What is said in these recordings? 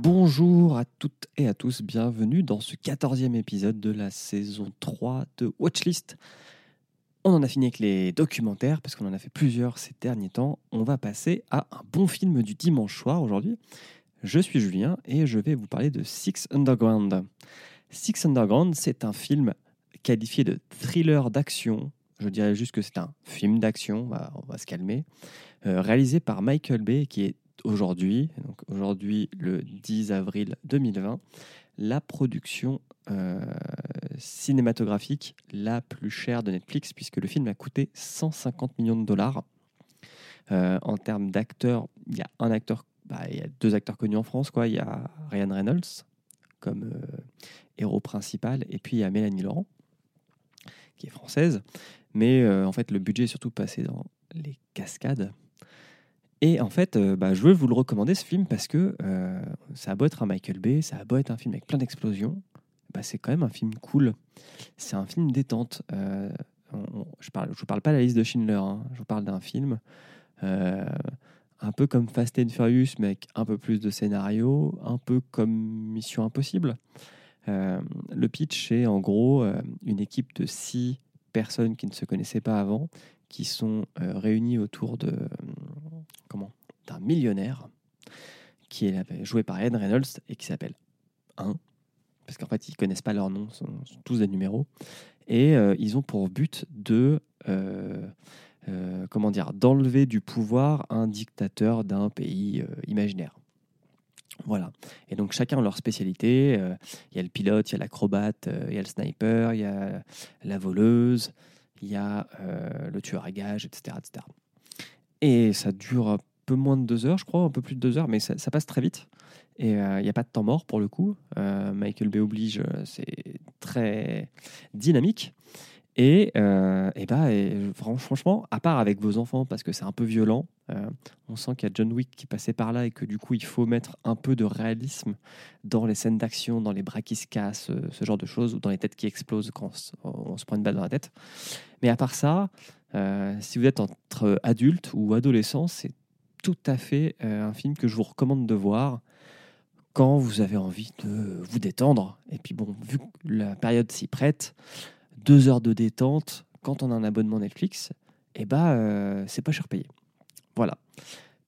Bonjour à toutes et à tous, bienvenue dans ce 14e épisode de la saison 3 de Watchlist. On en a fini avec les documentaires parce qu'on en a fait plusieurs ces derniers temps. On va passer à un bon film du dimanche soir aujourd'hui. Je suis Julien et je vais vous parler de Six Underground. Six Underground, c'est un film qualifié de thriller d'action. Je dirais juste que c'est un film d'action, on va, on va se calmer. Euh, réalisé par Michael Bay, qui est aujourd'hui, donc aujourd'hui le 10 avril 2020, la production euh, cinématographique la plus chère de Netflix, puisque le film a coûté 150 millions de dollars. Euh, en termes d'acteurs, il y a un acteur, bah, il y a deux acteurs connus en France, quoi. Il y a Ryan Reynolds comme euh, héros principal, et puis il y a Mélanie Laurent, qui est française. Mais en fait, le budget est surtout passé dans les cascades. Et en fait, euh, bah, je veux vous le recommander ce film parce que euh, ça a beau être un Michael Bay, ça a beau être un film avec plein d'explosions, bah, c'est quand même un film cool. C'est un film détente. Euh, je ne vous parle pas de la liste de Schindler, hein. je vous parle d'un film un peu comme Fast and Furious, mais avec un peu plus de scénario, un peu comme Mission Impossible. le pitch, c'est en gros une équipe de six personnes qui ne se connaissaient pas avant, qui sont réunies autour de millionnaire qui est joué par Ed Reynolds et qui s'appelle 1 parce qu'en fait ils connaissent pas leur nom, sont, sont tous des numéros et euh, ils ont pour but de euh, euh, comment dire d'enlever du pouvoir un dictateur d'un pays imaginaire. Voilà. Et donc chacun a leur spécialité. Il y a le pilote, il y a l'acrobate, il y a le sniper, il y a la voleuse, il y a le tueur à gages, etc., etc. Et ça dure peu moins de deux heures, je crois, un peu plus de deux heures, mais ça, passe très vite. Et il euh, n'y a pas de temps mort pour le coup. Euh, Michael Bay oblige, euh, c'est très dynamique. Et, et bah, et, franchement, à part avec vos enfants, parce que c'est un peu violent, on sent qu'il y a John Wick qui passait par là et que du coup, il faut mettre un peu de réalisme dans les scènes d'action, dans les bras qui se cassent, ce genre de choses, ou dans les têtes qui explosent quand on, se prend une balle dans la tête. Mais à part ça, euh, si vous êtes entre adulte ou adolescent, c'est tout à fait euh, un film que je vous recommande de voir quand vous avez envie de vous détendre. Et puis bon, vu que la période s'y prête, deux heures de détente, quand on a un abonnement Netflix, et eh bah euh, c'est pas cher payé. Voilà.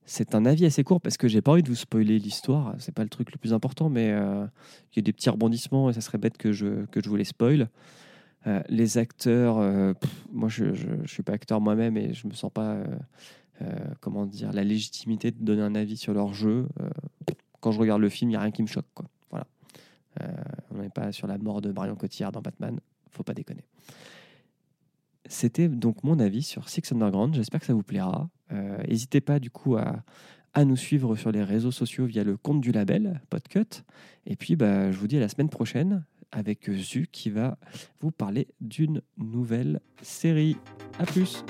C'est un avis assez court parce que j'ai pas envie de vous spoiler l'histoire. C'est pas le truc le plus important, mais il y a des petits rebondissements et ça serait bête que je, je vous les spoil. Euh, les acteurs, euh, moi je ne suis pas acteur moi-même et je me sens pas, euh, comment dire, la légitimité de donner un avis sur leur jeu. quand je regarde le film, il n'y a rien qui me choque. Voilà. on n'est pas sur la mort de Marion Cotillard dans Batman, faut pas déconner. C'était donc mon avis sur Six Underground. J'espère que ça vous plaira. N'hésitez pas du coup à, à nous suivre sur les réseaux sociaux via le compte du label Podcut. Et puis, bah, je vous dis à la semaine prochaine avec Zu qui va vous parler d'une nouvelle série. A plus